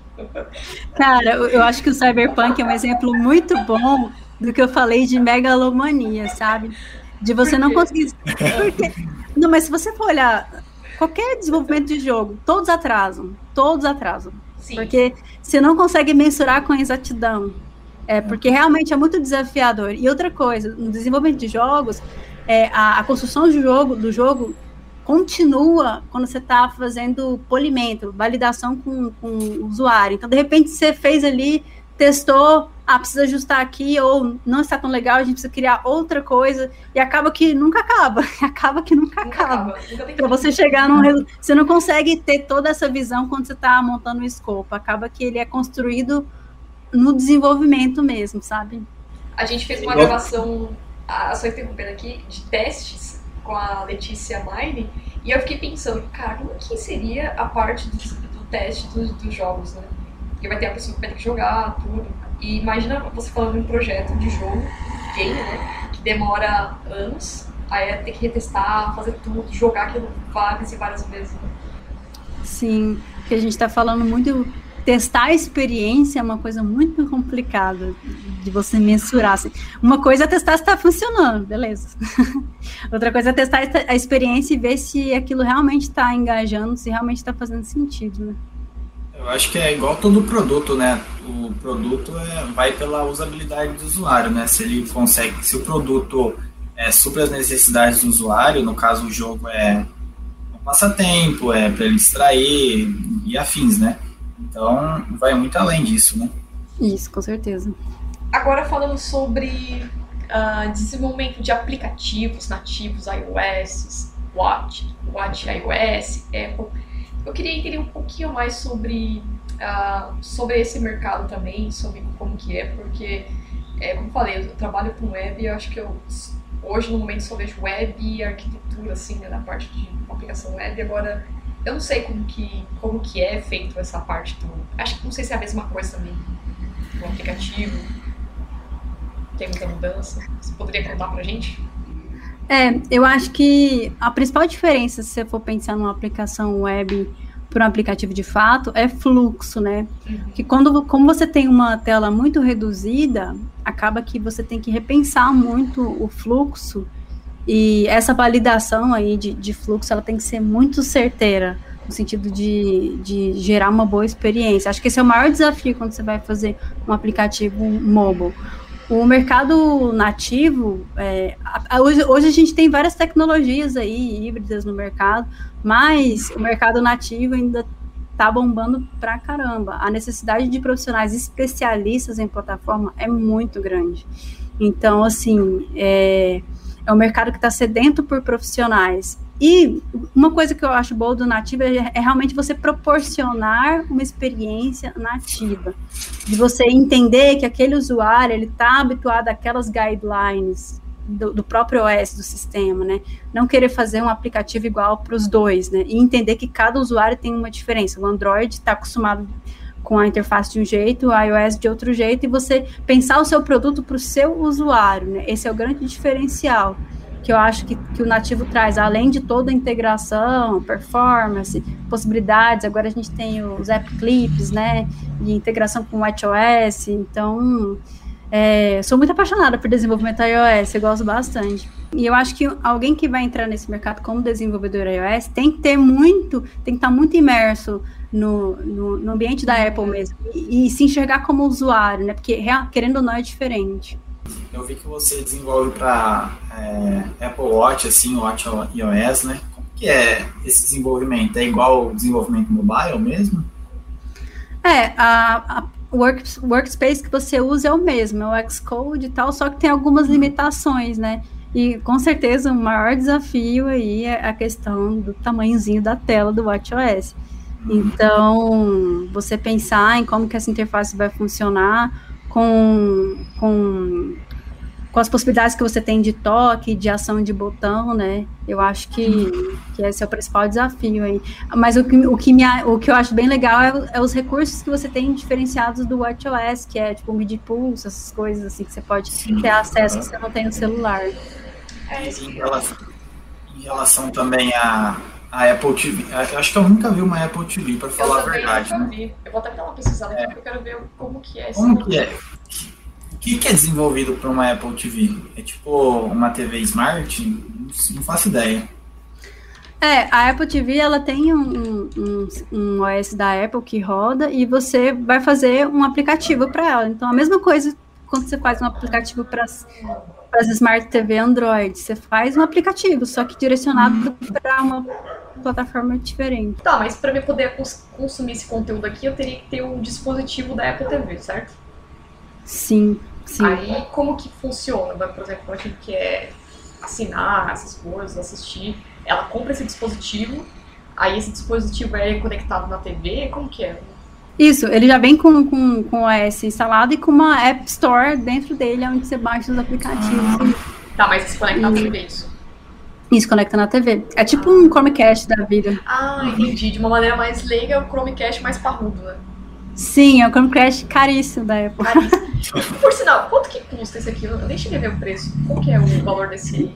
Cara, eu acho que o Cyberpunk é um exemplo muito bom do que eu falei de megalomania, sabe? De você não conseguir. Porque... Não, mas se você for olhar qualquer desenvolvimento de jogo, todos atrasam. Todos atrasam. Sim. Porque você não consegue mensurar com exatidão. É, porque realmente é muito desafiador. E outra coisa, no desenvolvimento de jogos, é, a, a construção do jogo, do jogo continua quando você está fazendo polimento, validação com, com o usuário. Então, de repente, você fez ali testou, ah, precisa ajustar aqui, ou não está tão legal, a gente precisa criar outra coisa, e acaba que nunca acaba, acaba que nunca, nunca acaba. Para você chegar num resultado, você não consegue ter toda essa visão quando você está montando o escopo, acaba que ele é construído no desenvolvimento mesmo, sabe? A gente fez uma gravação, só interrompendo aqui, de testes com a Letícia Mine, e eu fiquei pensando, cara, como que seria a parte do, do teste dos, dos jogos, né? Porque vai ter a pessoa que vai ter que jogar, tudo. E imagina você falando de um projeto de jogo, game, né? Que demora anos Aí é ter que retestar, fazer tudo, jogar aquilo várias e várias vezes. Né? Sim, porque a gente está falando muito testar a experiência é uma coisa muito complicada de você mensurar. Assim. Uma coisa é testar se está funcionando, beleza. Outra coisa é testar a experiência e ver se aquilo realmente está engajando, se realmente está fazendo sentido, né? Eu acho que é igual todo produto, né? O produto é, vai pela usabilidade do usuário, né? Se ele consegue, se o produto é, supre as necessidades do usuário, no caso o jogo é um passatempo, é para ele distrair e afins, né? Então, vai muito além disso, né? Isso, com certeza. Agora falando sobre uh, desenvolvimento de aplicativos nativos iOS, Watch, Watch iOS, Apple. Eu queria entender um pouquinho mais sobre, uh, sobre esse mercado também, sobre como que é, porque, é, como falei, eu trabalho com web e eu acho que eu hoje no momento só vejo web e arquitetura, assim, né, na parte de aplicação web. Agora, eu não sei como que, como que é feito essa parte do. Acho que não sei se é a mesma coisa também. O aplicativo. Tem muita mudança. Você poderia contar pra gente? É, eu acho que a principal diferença, se você for pensar numa aplicação web para um aplicativo de fato, é fluxo, né? Uhum. Que quando como você tem uma tela muito reduzida, acaba que você tem que repensar muito o fluxo e essa validação aí de, de fluxo, ela tem que ser muito certeira, no sentido de, de gerar uma boa experiência. Acho que esse é o maior desafio quando você vai fazer um aplicativo mobile. O mercado nativo, é, hoje, hoje a gente tem várias tecnologias aí híbridas no mercado, mas o mercado nativo ainda tá bombando pra caramba. A necessidade de profissionais especialistas em plataforma é muito grande. Então, assim, é, é um mercado que está sedento por profissionais. E uma coisa que eu acho boa do nativo é, é, realmente você proporcionar uma experiência nativa, de você entender que aquele usuário ele está habituado àquelas guidelines do, do, próprio OS do sistema, né? Não querer fazer um aplicativo igual para os dois, né? E entender que cada usuário tem uma diferença. O Android está acostumado com a interface de um jeito, o iOS de outro jeito, e você pensar o seu produto para o seu usuário, né? Esse é o grande diferencial que eu acho que, que o nativo traz, além de toda a integração, performance, possibilidades, agora a gente tem os app clips, né, de integração com o WatchOS, então é, sou muito apaixonada por desenvolvimento iOS, eu gosto bastante. E eu acho que alguém que vai entrar nesse mercado como desenvolvedor iOS tem que ter muito, tem que estar muito imerso no, no, no ambiente da Apple mesmo e, e, se enxergar como usuário, né? Porque querendo ou não é diferente. Eu vi que você desenvolve para é, Apple Watch, assim, Watch iOS, né? Como que é esse desenvolvimento? É igual o desenvolvimento mobile mesmo? É, a, a work, workspace que você usa é o mesmo, é o Xcode e tal, só que tem algumas limitações, né? E com certeza o maior desafio aí é a questão do tamanhozinho da tela do WatchOS. Então, você pensar em como que essa interface vai funcionar com, com, com as possibilidades que você tem de toque, de ação de botão, né? Eu acho que, que esse é o principal desafio aí. Mas o que, o que, me, o que eu acho bem legal é, é os recursos que você tem diferenciados do WatchOS, que é tipo o MIDI Pulse, essas coisas assim que você pode Sim. ter acesso que você não tem no celular. É, em relação, em relação também a a Apple TV. Eu acho que eu nunca vi uma Apple TV, para falar a verdade. Eu nunca né? vi. Eu vou até dar uma pesquisada aqui, é. porque eu quero ver como que é. Como que é? O que, que é desenvolvido para uma Apple TV? É tipo uma TV Smart? Não faço ideia. É, a Apple TV ela tem um, um, um, OS da Apple que roda e você vai fazer um aplicativo para ela. Então, a mesma coisa quando você faz um aplicativo para as Smart TV Android, você faz um aplicativo, só que direcionado para uma plataforma diferente. Tá, mas para eu poder cons consumir esse conteúdo aqui, eu teria que ter o um dispositivo da Apple TV, certo? Sim, sim. Aí, como que funciona? Por exemplo, a gente quer assinar essas coisas, assistir, ela compra esse dispositivo, aí esse dispositivo é conectado na TV, como que é? Isso, ele já vem com, com, com o OS instalado e com uma App Store dentro dele, onde você baixa os aplicativos. Ah. Tá, mas se conecta na TV, isso? Isso, conecta na TV. É tipo um Chromecast da vida. Ah, entendi. De uma maneira mais leiga, o Chromecast mais parrudo, né? Sim, é o Chromecast caríssimo da Apple. Por sinal, quanto que custa esse aqui? Eu nem cheguei a ver o preço. Qual que é o valor desse...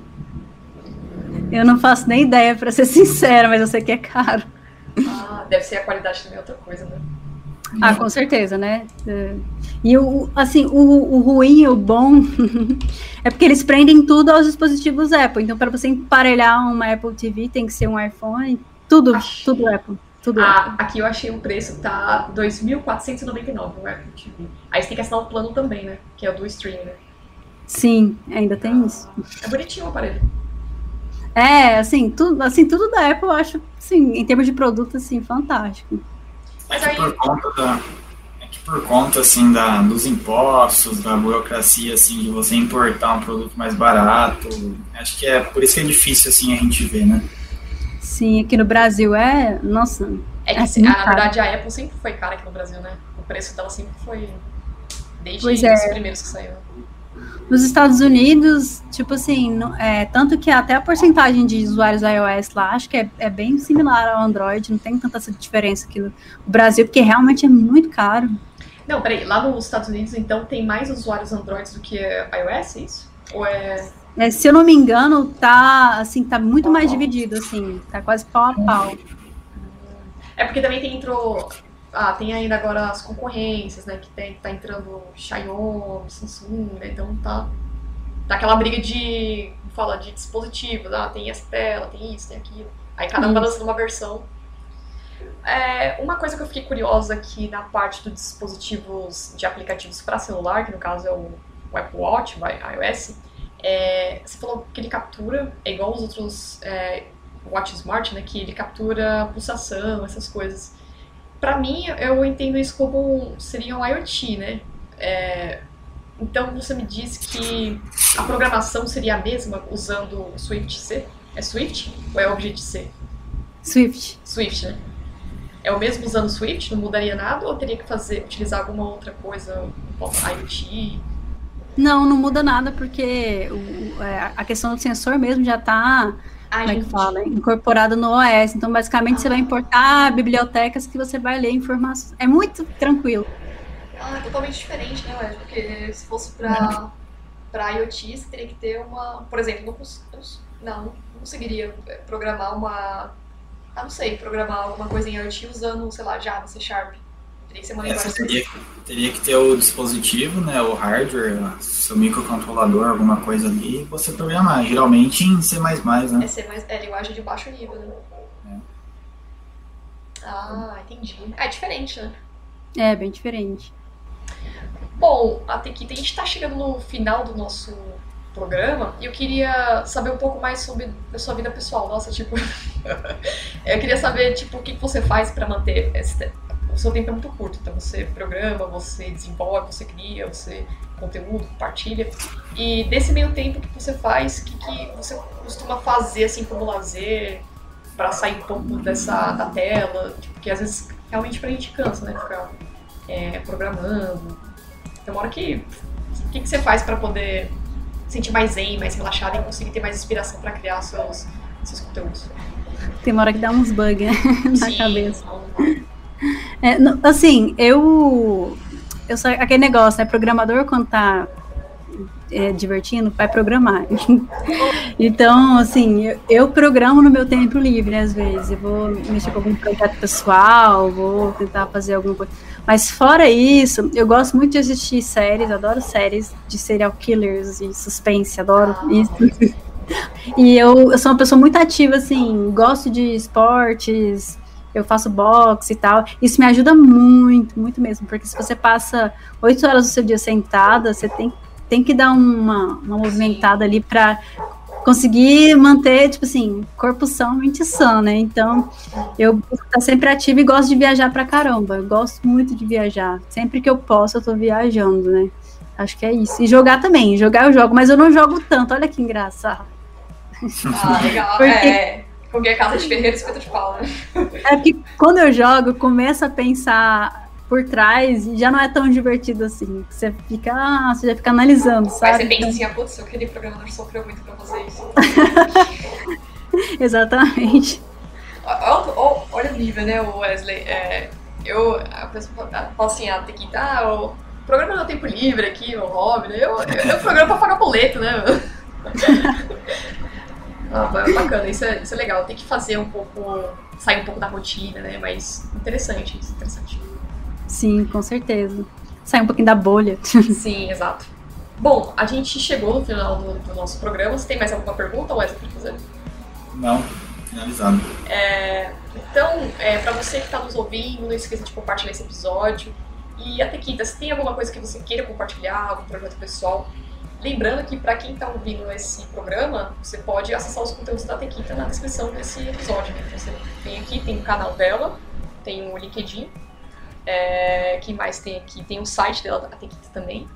Eu não faço nem ideia, para ser sincera, mas eu sei que é caro. Ah, deve ser a qualidade também é outra coisa, né? Ah, com certeza, né? É. E o, assim, o, o ruim e o bom é porque eles prendem tudo aos dispositivos Apple. Então, para você emparelhar uma Apple TV, tem que ser um iPhone, tudo, Acho... tudo Apple. Tudo ah, aqui eu achei o preço, tá 2.499 o Apple TV. Aí você tem que assinar o plano também, né? Que é o do streaming, né? Sim, ainda tem ah, isso. É bonitinho o aparelho. É, assim, tudo, assim, tudo da Apple eu acho, assim, em termos de produto, assim, fantástico. Mas é que por conta da, é que por conta assim da, dos impostos, da burocracia assim de você importar um produto mais barato, acho que é por isso que é difícil assim a gente ver, né? Sim, aqui no Brasil é, nossa. É que é assim, na verdade a Apple sempre foi cara aqui no Brasil, né? O preço dela sempre foi desde pois é. os primeiros que saíram. Nos Estados Unidos, tipo assim, é, tanto que até a porcentagem de usuários iOS lá, acho que é, é, bem similar ao Android, não tem tanta diferença aqui no Brasil, porque realmente é muito caro. Não, peraí, lá nos Estados Unidos, então, tem mais usuários Android do que iOS, é isso? Ou é... é... se eu não me engano, tá, assim, tá muito mais dividido, assim, tá quase pau a pau. É porque também tem, entrou ah, tem ainda agora as concorrências, né? Que tem, tá entrando Xiaomi, Samsung, né? Então tá, tá aquela briga de, fala, de dispositivos, ah, tem essa tela, tem isso, tem aquilo. Aí cada um tá lançando uma versão. É, uma coisa que eu fiquei curiosa aqui na parte dos dispositivos de aplicativos para celular, que no caso é o, o Apple Watch, o iOS, é, você falou que ele captura, é igual os outros é, Watch Smart, né? Que ele captura pulsação, essas coisas para mim, eu entendo isso como seria um IoT, né? É, então você me diz que a programação seria a mesma usando Swift C? É Swift ou é Object-C? Swift. Swift, né? É o mesmo usando Swift? Não mudaria nada? Ou teria que fazer, utilizar alguma outra coisa, IoT? Não, não muda nada, porque o, é, a questão do sensor mesmo já está como é que fala? Incorporado no OS. Então, basicamente, ah. você vai importar bibliotecas que você vai ler informações. É muito tranquilo. Ah, é totalmente diferente, né, Wes? Porque se fosse para para IoT, você teria que ter uma. Por exemplo, não, não, não conseguiria programar uma. Ah, não sei, programar alguma coisa em IoT usando, sei lá, Java, C Sharp. Teria que ser uma linguagem. Teria, teria que ter o dispositivo, né, o hardware, seu microcontrolador, alguma coisa ali, e você programar. Geralmente em C++, né? É, C++, é linguagem de baixo nível, né? É. Ah, entendi. É diferente, né? É, bem diferente. Bom, até aqui a gente está chegando no final do nosso programa e eu queria saber um pouco mais sobre a sua vida pessoal. Nossa, tipo, eu queria saber tipo o que você faz para manter esse, o seu tempo é muito curto, então você programa, você desenvolve, você cria, você conteúdo, compartilha. E desse meio tempo que você faz, o que, que você costuma fazer assim como lazer para sair um pouco dessa da tela? Tipo, porque às vezes realmente pra gente cansa, né? Ficar é, programando. Tem uma hora que. O que, que você faz para poder sentir mais zen, mais relaxado e conseguir ter mais inspiração para criar seus, seus conteúdos? Tem uma hora que dá uns bugs né? na Sim, cabeça. É, assim, eu. Eu sou aquele negócio, né? Programador, quando tá é, divertindo, vai programar. então, assim, eu, eu, programo no meu tempo livre, às vezes. Eu vou mexer com algum projeto pessoal, vou tentar fazer alguma coisa. Mas fora isso, eu gosto muito de assistir séries, adoro séries de serial killers e suspense, adoro isso. E eu, eu sou uma pessoa muito ativa, assim, gosto de esportes, eu faço boxe e tal. Isso me ajuda muito, muito mesmo, porque se você passa oito horas do seu dia sentada, você tem, tem que dar uma, uma movimentada ali para conseguir manter, tipo assim, corpo são, mente sã, né? Então, eu estou sempre ativa e gosto de viajar pra caramba. Eu gosto muito de viajar. Sempre que eu posso, eu tô viajando, né? Acho que é isso. E jogar também. Jogar eu jogo, mas eu não jogo tanto. Olha que engraçado. Ah, legal. Porque... É. Porque a casa de ferreiro espeto de pau, né? É que quando eu jogo, eu começo a pensar por trás e já não é tão divertido assim. Você fica, ah, você já fica analisando, sabe? Aí você pensa assim, ah, putz, aquele programador sofreu muito pra fazer isso. Exatamente. Olha, olha o nível, né, Wesley? É, eu, a pessoa fala assim, ah, tem que ah, o programa no tempo livre aqui, o hobby, né? Eu, eu, eu programa pra pagar boleto, né? Ah, bacana, isso é, isso é legal. Tem que fazer um pouco, sair um pouco da rotina, né? Mas interessante, isso, interessante. Sim, com certeza. Sair um pouquinho da bolha. Sim, exato. Bom, a gente chegou no final do, do nosso programa. Você tem mais alguma pergunta, Wesley, para fazer? Não, finalizado. É, então, é, para você que está nos ouvindo, não esqueça de compartilhar esse episódio. E a Tequita, se tem alguma coisa que você queira compartilhar, algum projeto pessoal, lembrando que para quem está ouvindo esse programa, você pode acessar os conteúdos da Tequita na descrição desse episódio. Né? Você tem aqui, tem o canal dela, tem o LinkedIn, é, que mais tem aqui? Tem o site dela, a Tequita também,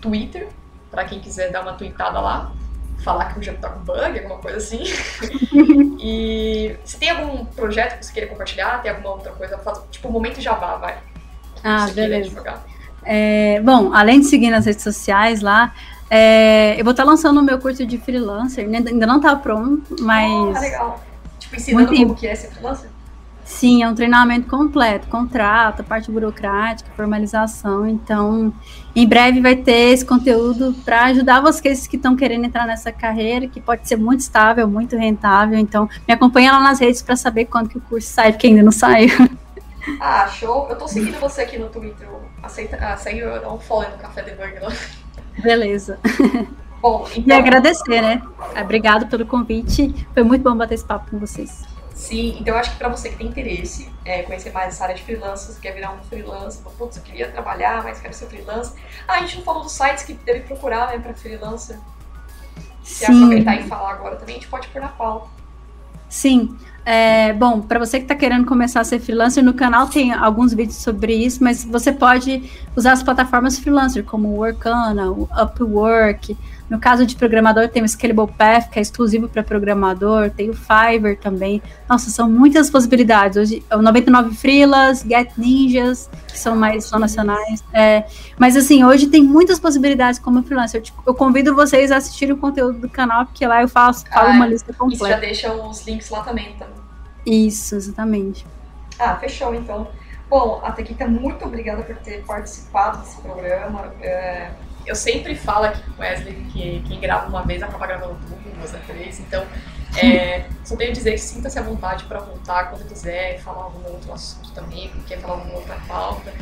Twitter, para quem quiser dar uma tweetada lá, falar que o jogo tá com bug, alguma coisa assim. e se tem algum projeto que você queira compartilhar, tem alguma outra coisa, tipo, momento Jabá, vai. Ah, beleza. É, bom, além de seguir nas redes sociais lá, é, eu vou estar tá lançando o meu curso de freelancer, ainda não está pronto, mas... Ah, legal. Tipo, ensinando como que é ser freelancer? Sim, é um treinamento completo, contrato, parte burocrática, formalização. Então, em breve vai ter esse conteúdo para ajudar vocês que estão querendo entrar nessa carreira, que pode ser muito estável, muito rentável. Então, me acompanha lá nas redes para saber quando que o curso sai, porque ainda não saiu. Ah, show. Eu tô seguindo você aqui no Twitter. Aceita, ah, segue dar um follow no Café de Burger. Beleza. Bom, então... E agradecer, né? Obrigado pelo convite. Foi muito bom bater esse papo com vocês. Sim, então eu acho que para você que tem interesse, é, conhecer mais essa área de freelance, você quer virar um freelancer, putz, eu queria trabalhar, mas quero ser freelancer. Ah, a gente não falou dos sites que deve procurar, né, para freelancer. Se aproveitar e falar agora também, a gente pode pôr na pauta. Sim. É, bom, para você que está querendo começar a ser freelancer, no canal tem alguns vídeos sobre isso, mas você pode usar as plataformas freelancer, como o Workana, o Upwork, no caso de programador, tem o Scalable Path, que é exclusivo para programador, tem o Fiverr também. Nossa, são muitas possibilidades. Hoje, o 99 Freelas, Get Ninjas, que são mais só nacionais. É, mas assim, hoje tem muitas possibilidades como freelancer. Eu, eu, convido vocês a assistirem o conteúdo do canal, porque lá eu faço, falo ah, uma lista completa. E já deixa os links lá também, então. Isso, exatamente. Ah, fechou então. Bom, a Tequita, muito obrigada por ter participado desse programa. É eu sempre falo aqui com Wesley que quem grava uma vez acaba gravando duas a três, então é, só tenho a dizer que sinta-se à vontade para voltar quando quiser, falar algum outro assunto também, quer falar alguma outra pauta.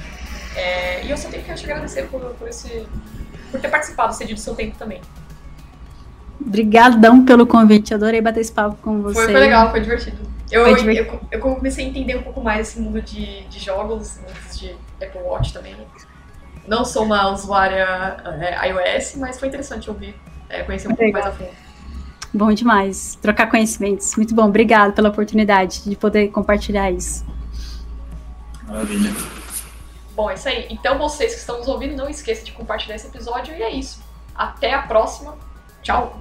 É, e eu só tenho que te agradecer por, por, esse, por ter participado, cedido seu tempo também. Obrigadão pelo convite, adorei bater esse papo com você. Foi, foi legal, foi divertido. Eu. Eu, eu, comecei a entender um pouco mais esse mundo de, de jogos, antes de Apple Watch também. Não sou uma usuária é, iOS, mas foi interessante ouvir, é, conhecer um Legal. pouco mais a fundo. Bom demais, trocar conhecimentos. Muito bom, obrigado pela oportunidade de poder compartilhar isso. Maravilha. Bom, é isso aí. Então, vocês que estão nos ouvindo, não esqueçam de compartilhar esse episódio. E é isso. Até a próxima. Tchau.